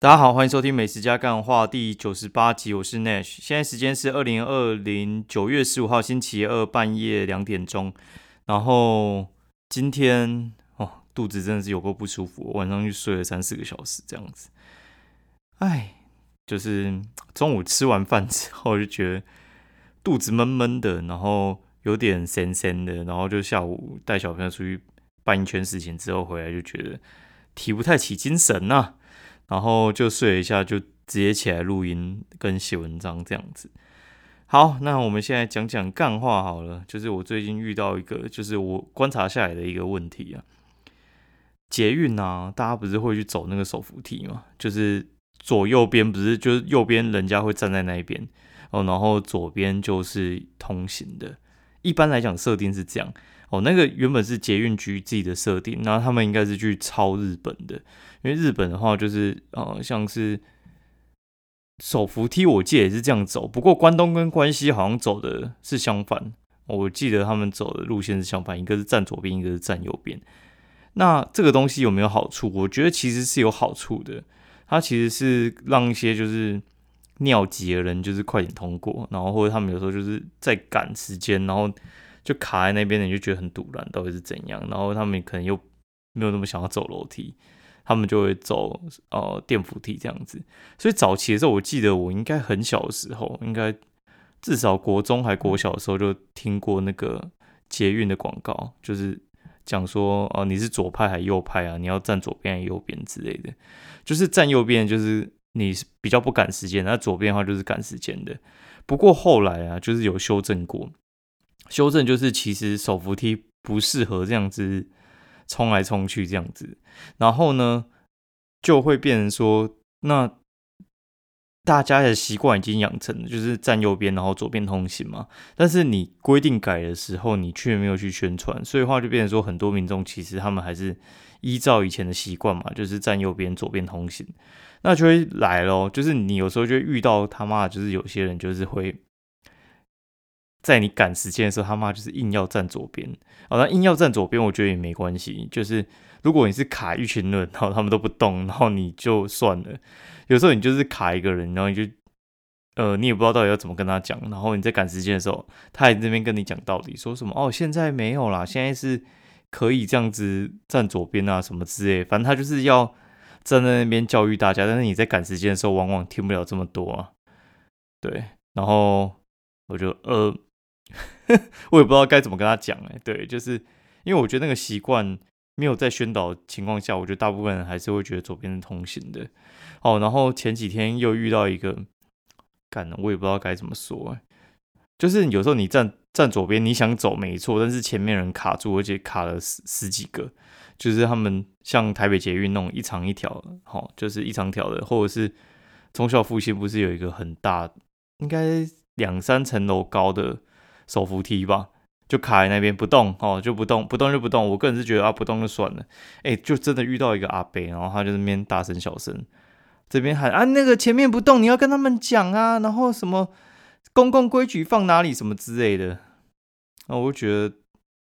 大家好，欢迎收听《美食加干话》第九十八集，我是 Nash。现在时间是二零二零九月十五号星期二半夜两点钟。然后今天哦，肚子真的是有够不舒服，晚上就睡了三四个小时这样子。哎，就是中午吃完饭之后就觉得肚子闷闷的，然后有点咸咸的，然后就下午带小朋友出去办一圈事情之后回来，就觉得提不太起精神呐。然后就睡了一下，就直接起来录音跟写文章这样子。好，那我们现在讲讲干话好了。就是我最近遇到一个，就是我观察下来的一个问题啊。捷运啊，大家不是会去走那个手扶梯吗？就是左右边不是，就是右边人家会站在那一边哦，然后左边就是通行的。一般来讲设定是这样哦。那个原本是捷运局自己的设定，然后他们应该是去抄日本的。因为日本的话，就是呃，像是手扶梯，我记得也是这样走。不过关东跟关西好像走的是相反，我记得他们走的路线是相反，一个是站左边，一个是站右边。那这个东西有没有好处？我觉得其实是有好处的。它其实是让一些就是尿急的人就是快点通过，然后或者他们有时候就是在赶时间，然后就卡在那边，你就觉得很堵然，到底是怎样？然后他们可能又没有那么想要走楼梯。他们就会走呃电扶梯这样子，所以早期的时候，我记得我应该很小的时候，应该至少国中还国小的时候就听过那个捷运的广告，就是讲说哦你是左派还右派啊，你要站左边还是右边之类的，就是站右边就是你比较不赶时间，那左边的话就是赶时间的。不过后来啊，就是有修正过，修正就是其实手扶梯不适合这样子。冲来冲去这样子，然后呢，就会变成说，那大家的习惯已经养成了，就是站右边，然后左边通行嘛。但是你规定改的时候，你却没有去宣传，所以话就变成说，很多民众其实他们还是依照以前的习惯嘛，就是站右边，左边通行。那就会来咯，就是你有时候就会遇到他妈，就是有些人就是会。在你赶时间的时候，他妈就是硬要站左边。哦，那硬要站左边，我觉得也没关系。就是如果你是卡一群人，然后他们都不动，然后你就算了。有时候你就是卡一个人，然后你就呃，你也不知道到底要怎么跟他讲。然后你在赶时间的时候，他在那边跟你讲道理，说什么哦，现在没有啦，现在是可以这样子站左边啊，什么之类。反正他就是要站在那边教育大家。但是你在赶时间的时候，往往听不了这么多啊。对，然后我就呃。我也不知道该怎么跟他讲哎，对，就是因为我觉得那个习惯没有在宣导情况下，我觉得大部分人还是会觉得左边是通行的。哦，然后前几天又遇到一个，干了，我也不知道该怎么说哎，就是有时候你站站左边，你想走没错，但是前面人卡住，而且卡了十十几个，就是他们像台北捷运那种一长一条，好，就是一长条的，或者是中校复兴不是有一个很大，应该两三层楼高的。手扶梯吧，就卡在那边不动哦，就不动，不动就不动。我个人是觉得啊，不动就算了。哎，就真的遇到一个阿伯，然后他就那边大声小声，这边喊啊，那个前面不动，你要跟他们讲啊，然后什么公共规矩放哪里什么之类的。那我就觉得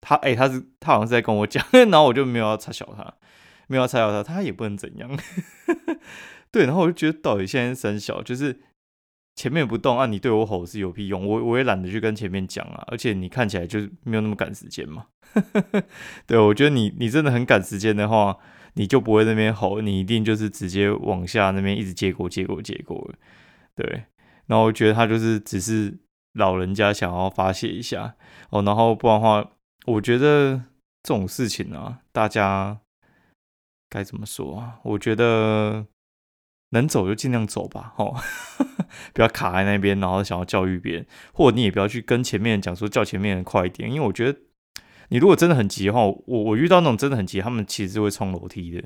他哎，他是他好像是在跟我讲，然后我就没有要插小他，没有要插小他，他也不能怎样。对，然后我就觉得到底现在三小就是。前面不动啊，你对我吼是有屁用？我我也懒得去跟前面讲啊，而且你看起来就是没有那么赶时间嘛。对，我觉得你你真的很赶时间的话，你就不会那边吼，你一定就是直接往下那边一直接过接过接过。对，然后我觉得他就是只是老人家想要发泄一下哦，然后不然的话，我觉得这种事情啊，大家该怎么说啊？我觉得。能走就尽量走吧，吼，不要卡在那边，然后想要教育别人，或者你也不要去跟前面讲说叫前面人快一点，因为我觉得你如果真的很急的话，我我遇到那种真的很急，他们其实是会冲楼梯的，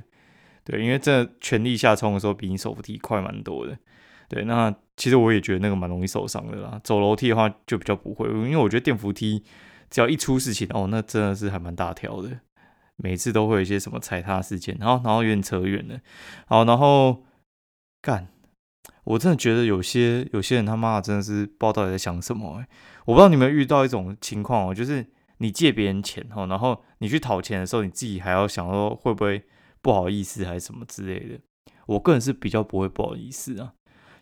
对，因为真的全力下冲的时候比你手扶梯快蛮多的，对，那其实我也觉得那个蛮容易受伤的啦，走楼梯的话就比较不会，因为我觉得电扶梯只要一出事情哦，那真的是还蛮大条的，每次都会有一些什么踩踏事件，然后然后有点扯远了，好，然后。干，我真的觉得有些有些人他妈的真的是不知道到底在想什么哎！我不知道你们遇到一种情况哦，就是你借别人钱哦，然后你去讨钱的时候，你自己还要想说会不会不好意思还是什么之类的。我个人是比较不会不好意思啊，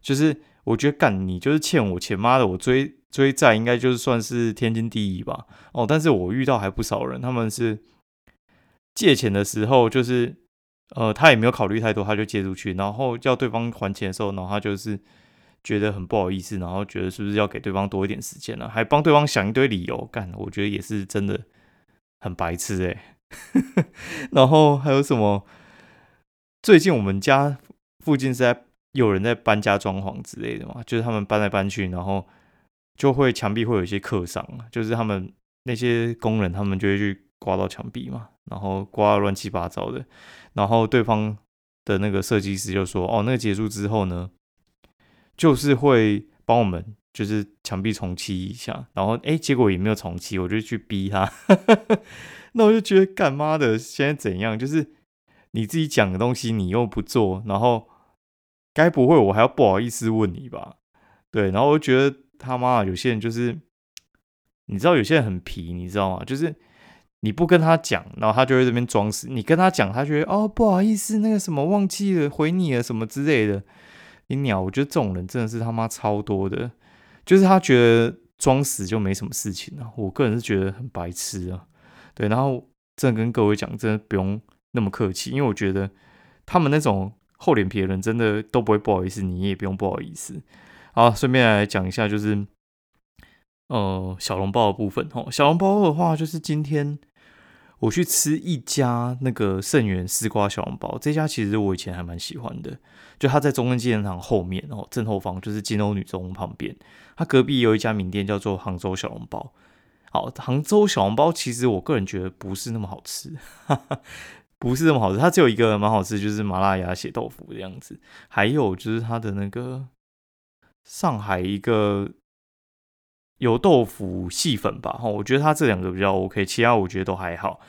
就是我觉得干你就是欠我钱，妈的，我追追债应该就是算是天经地义吧。哦，但是我遇到还不少人，他们是借钱的时候，就是呃，他也没有考虑太多，他就借出去，然后叫对方还钱的时候，然后他就是觉得很不好意思，然后觉得是不是要给对方多一点时间了，还帮对方想一堆理由，干，我觉得也是真的很白痴哎。然后还有什么？最近我们家附近是在有人在搬家装潢之类的嘛，就是他们搬来搬去，然后就会墙壁会有一些刻伤，就是他们那些工人他们就会去刮到墙壁嘛，然后刮乱七八糟的，然后对方的那个设计师就说：“哦，那个结束之后呢，就是会帮我们就是墙壁重漆一下。”然后哎，结果也没有重漆，我就去逼他。那我就觉得干妈的现在怎样？就是你自己讲的东西，你又不做，然后该不会我还要不好意思问你吧？对，然后我就觉得他妈有些人就是，你知道有些人很皮，你知道吗？就是你不跟他讲，然后他就会这边装死；你跟他讲，他觉得哦不好意思，那个什么忘记了回你了什么之类的。你鸟，我觉得这种人真的是他妈超多的，就是他觉得装死就没什么事情啊。我个人是觉得很白痴啊。对，然后真的跟各位讲，真的不用那么客气，因为我觉得他们那种厚脸皮的人，真的都不会不好意思，你也不用不好意思。好，顺便来讲一下，就是呃小笼包的部分哦。小笼包的话，就是今天我去吃一家那个盛源丝瓜小笼包，这家其实我以前还蛮喜欢的，就它在中正纪念堂后面然后，正后方就是金欧女中旁边，它隔壁有一家名店叫做杭州小笼包。好，杭州小笼包其实我个人觉得不是那么好吃，不是那么好吃。它只有一个蛮好吃，就是麻辣鸭血豆腐的样子，还有就是它的那个上海一个油豆腐细粉吧。哈，我觉得它这两个比较 OK，其他我觉得都还好。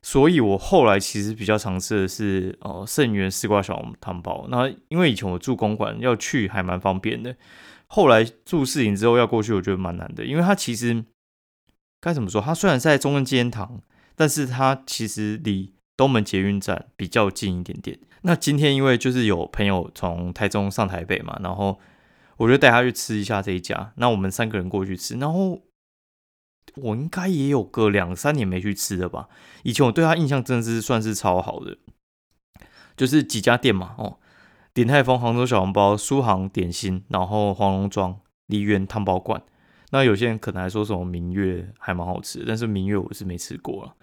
所以我后来其实比较尝试的是哦盛源丝瓜小汤包。那因为以前我住公馆要去还蛮方便的，后来住市营之后要过去，我觉得蛮难的，因为它其实。该怎么说？它虽然在中正纪念堂，但是它其实离东门捷运站比较近一点点。那今天因为就是有朋友从台中上台北嘛，然后我就带他去吃一下这一家。那我们三个人过去吃，然后我应该也有个两三年没去吃了吧。以前我对他印象真的是算是超好的，就是几家店嘛，哦，鼎泰丰、杭州小笼包、苏杭点心，然后黄龙庄、梨园汤包馆。那有些人可能还说什么明月还蛮好吃，但是明月我是没吃过了。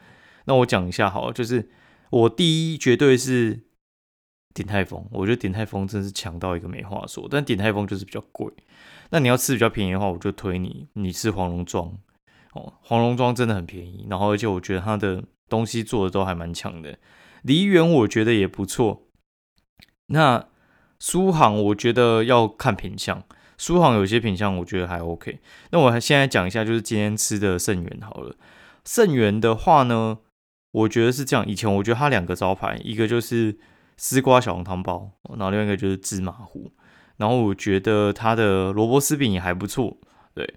那我讲一下好，就是我第一绝对是鼎泰丰，我觉得鼎泰丰真是强到一个没话说。但鼎泰丰就是比较贵，那你要吃比较便宜的话，我就推你你吃黄龙庄哦，黄龙庄真的很便宜，然后而且我觉得它的东西做的都还蛮强的。梨园我觉得也不错，那苏杭我觉得要看品相。苏杭有些品相我觉得还 OK，那我现在讲一下，就是今天吃的盛源好了。盛源的话呢，我觉得是这样。以前我觉得它两个招牌，一个就是丝瓜小笼汤包，然后另外一个就是芝麻糊。然后我觉得它的萝卜丝饼也还不错，对。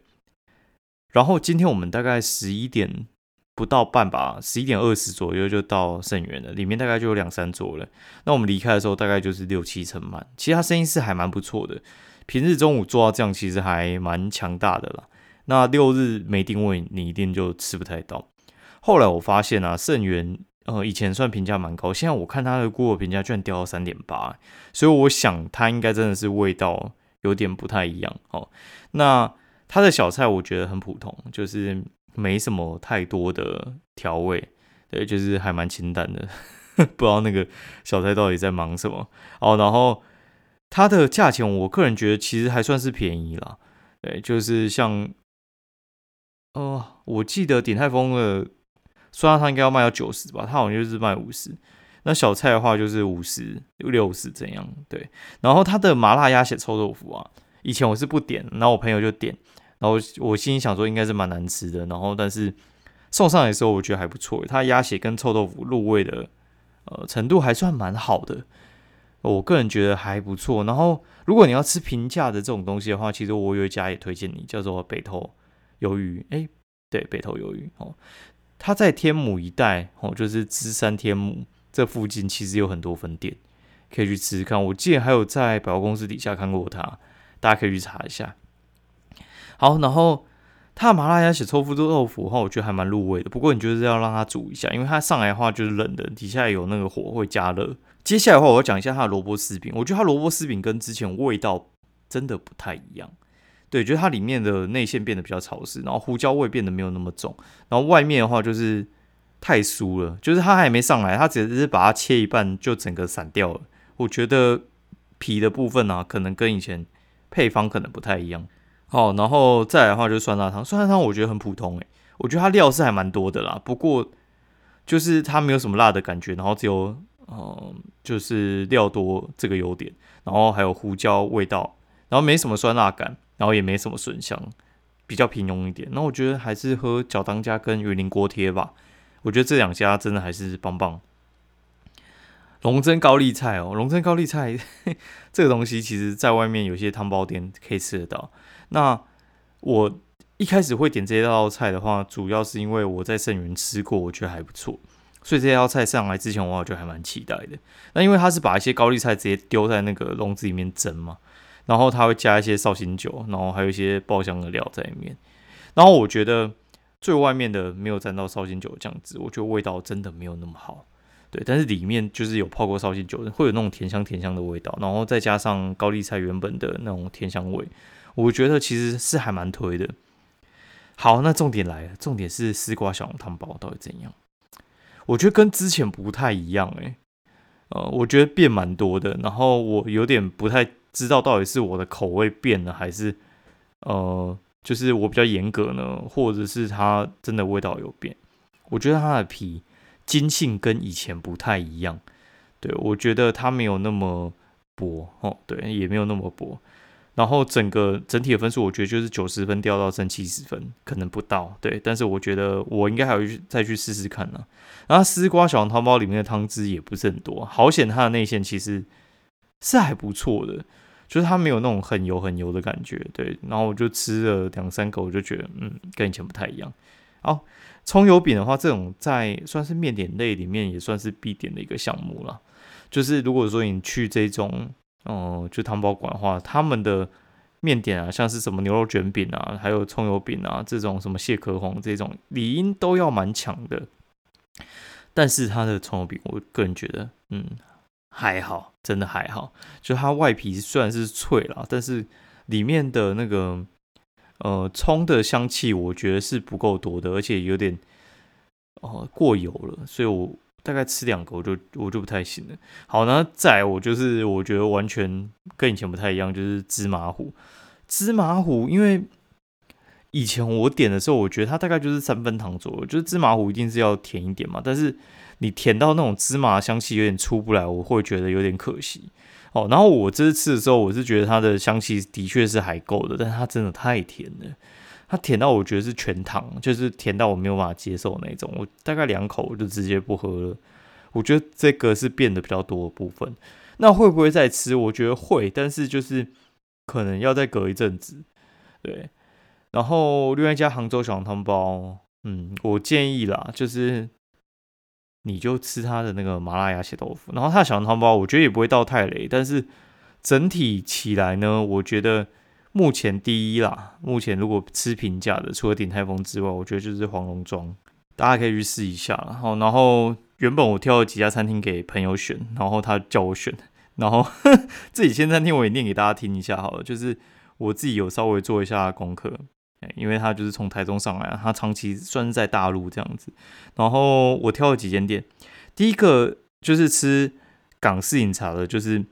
然后今天我们大概十一点不到半吧，十一点二十左右就到盛源了，里面大概就有两三桌了。那我们离开的时候大概就是六七成满，其实它生意是还蛮不错的。平日中午做到这样，其实还蛮强大的啦。那六日没定位，你一定就吃不太到。后来我发现啊，盛源呃以前算评价蛮高，现在我看它的顾客评价居然掉到三点八，所以我想它应该真的是味道有点不太一样哦。那它的小菜我觉得很普通，就是没什么太多的调味，对，就是还蛮清淡的。不知道那个小菜到底在忙什么哦，然后。它的价钱，我个人觉得其实还算是便宜啦。对，就是像，呃，我记得鼎泰丰的酸辣汤应该要卖到九十吧，它好像就是卖五十。那小菜的话就是五十六十这样。对，然后它的麻辣鸭血臭豆腐啊，以前我是不点，然后我朋友就点，然后我心里想说应该是蛮难吃的，然后但是送上来的时候我觉得还不错，它鸭血跟臭豆腐入味的呃程度还算蛮好的。我个人觉得还不错。然后，如果你要吃平价的这种东西的话，其实我有一家也推荐你，叫做北投鱿鱼。哎，对，北投鱿鱼哦，它在天母一带哦，就是芝山天母这附近，其实有很多分店，可以去吃吃看。我记得还有在百货公司底下看过它，大家可以去查一下。好，然后它的麻辣鸭血臭麸豆腐的话，我觉得还蛮入味的。不过你就是要让它煮一下，因为它上来的话就是冷的，底下有那个火会加热。接下来的话，我要讲一下它的萝卜丝饼。我觉得它萝卜丝饼跟之前味道真的不太一样。对，觉得它里面的内馅变得比较潮湿，然后胡椒味变得没有那么重，然后外面的话就是太酥了，就是它还没上来，它只是把它切一半就整个散掉了。我觉得皮的部分呢，可能跟以前配方可能不太一样。好，然后再来的话就是酸辣汤，酸辣汤我觉得很普通诶，我觉得它料是还蛮多的啦，不过就是它没有什么辣的感觉，然后只有嗯就是料多这个优点，然后还有胡椒味道，然后没什么酸辣感。然后也没什么损伤，比较平庸一点。那我觉得还是喝角当家跟云林锅贴吧。我觉得这两家真的还是棒棒。龙珍高丽菜哦，龙珍高丽菜 这个东西，其实在外面有些汤包店可以吃得到。那我一开始会点这道菜的话，主要是因为我在盛源吃过，我觉得还不错。所以这道菜上来之前，我觉得还蛮期待的。那因为它是把一些高丽菜直接丢在那个笼子里面蒸嘛。然后他会加一些绍兴酒，然后还有一些爆香的料在里面。然后我觉得最外面的没有沾到绍兴酒的酱汁，我觉得味道真的没有那么好。对，但是里面就是有泡过绍兴酒的，会有那种甜香甜香的味道，然后再加上高丽菜原本的那种甜香味，我觉得其实是还蛮推的。好，那重点来了，重点是丝瓜小笼汤包到底怎样？我觉得跟之前不太一样诶。呃，我觉得变蛮多的，然后我有点不太。知道到底是我的口味变了，还是呃，就是我比较严格呢，或者是它真的味道有变？我觉得它的皮筋性跟以前不太一样，对我觉得它没有那么薄哦，对，也没有那么薄。然后整个整体的分数，我觉得就是九十分掉到剩七十分，可能不到，对。但是我觉得我应该还要去再去试试看呢。然后丝瓜小笼汤包里面的汤汁也不是很多，好险它的内馅其实是还不错的。就是它没有那种很油很油的感觉，对，然后我就吃了两三口，我就觉得，嗯，跟以前不太一样。好，葱油饼的话，这种在算是面点类里面也算是必点的一个项目了。就是如果说你去这种，嗯，就汤包馆的话，他们的面点啊，像是什么牛肉卷饼啊，还有葱油饼啊，这种什么蟹壳红这种，理应都要蛮强的。但是它的葱油饼，我个人觉得，嗯。还好，真的还好。就它外皮虽然是脆了，但是里面的那个呃葱的香气，我觉得是不够多的，而且有点哦过油了。所以我大概吃两口就我就不太行了。好，那再我就是我觉得完全跟以前不太一样，就是芝麻糊。芝麻糊，因为以前我点的时候，我觉得它大概就是三分糖左右，就是芝麻糊一定是要甜一点嘛，但是。你甜到那种芝麻香气有点出不来，我会觉得有点可惜哦。然后我这次吃的时候，我是觉得它的香气的确是还够的，但它真的太甜了，它甜到我觉得是全糖，就是甜到我没有办法接受那种。我大概两口我就直接不喝了。我觉得这个是变得比较多的部分。那会不会再吃？我觉得会，但是就是可能要再隔一阵子。对，然后另外一家杭州小笼汤包，嗯，我建议啦，就是。你就吃他的那个麻辣鸭血豆腐，然后他的小汤包，我觉得也不会到太雷，但是整体起来呢，我觉得目前第一啦。目前如果吃平价的，除了鼎泰丰之外，我觉得就是黄龙庄，大家可以去试一下。好，然后原本我挑了几家餐厅给朋友选，然后他叫我选，然后这几间餐厅我也念给大家听一下好了，就是我自己有稍微做一下功课。因为他就是从台中上来，他长期算是在大陆这样子。然后我挑了几间店，第一个就是吃港式饮茶的，就是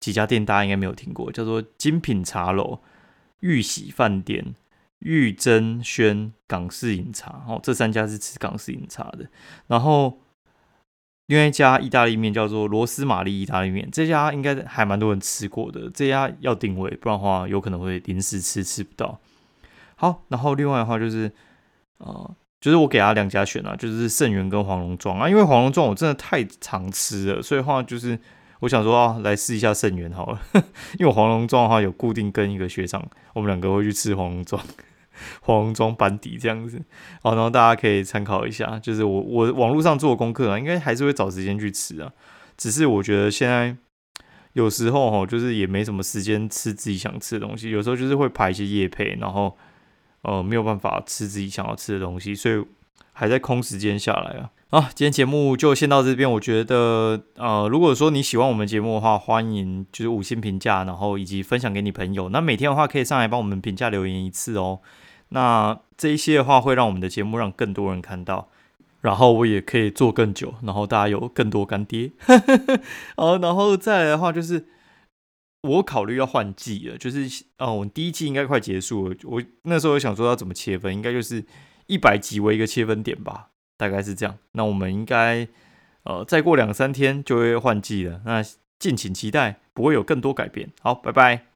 几家店大家应该没有听过，叫做精品茶楼、玉喜饭店、玉珍轩港式饮茶。哦，这三家是吃港式饮茶的。然后另外一家意大利面叫做罗斯玛丽意大利面，这家应该还蛮多人吃过的。这家要定位，不然的话有可能会临时吃吃不到。好，然后另外的话就是，呃，就是我给他两家选啊，就是盛源跟黄龙庄。啊，因为黄龙庄我真的太常吃了，所以话就是我想说啊，来试一下盛源好了，因为黄龙庄的话有固定跟一个学长，我们两个会去吃黄龙庄，黄龙庄班底这样子，好，然后大家可以参考一下，就是我我网络上做功课啊，应该还是会找时间去吃啊，只是我觉得现在有时候哈，就是也没什么时间吃自己想吃的东西，有时候就是会排一些夜配，然后呃没有办法吃自己想要吃的东西，所以还在空时间下来啊。啊，今天节目就先到这边。我觉得呃，如果说你喜欢我们节目的话，欢迎就是五星评价，然后以及分享给你朋友。那每天的话可以上来帮我们评价留言一次哦。那这一些的话会让我们的节目让更多人看到。然后我也可以做更久，然后大家有更多干爹。好，然后再来的话就是，我考虑要换季了，就是哦，我第一季应该快结束了。我那时候想说要怎么切分，应该就是一百集为一个切分点吧，大概是这样。那我们应该呃再过两三天就会换季了，那敬请期待，不会有更多改变。好，拜拜。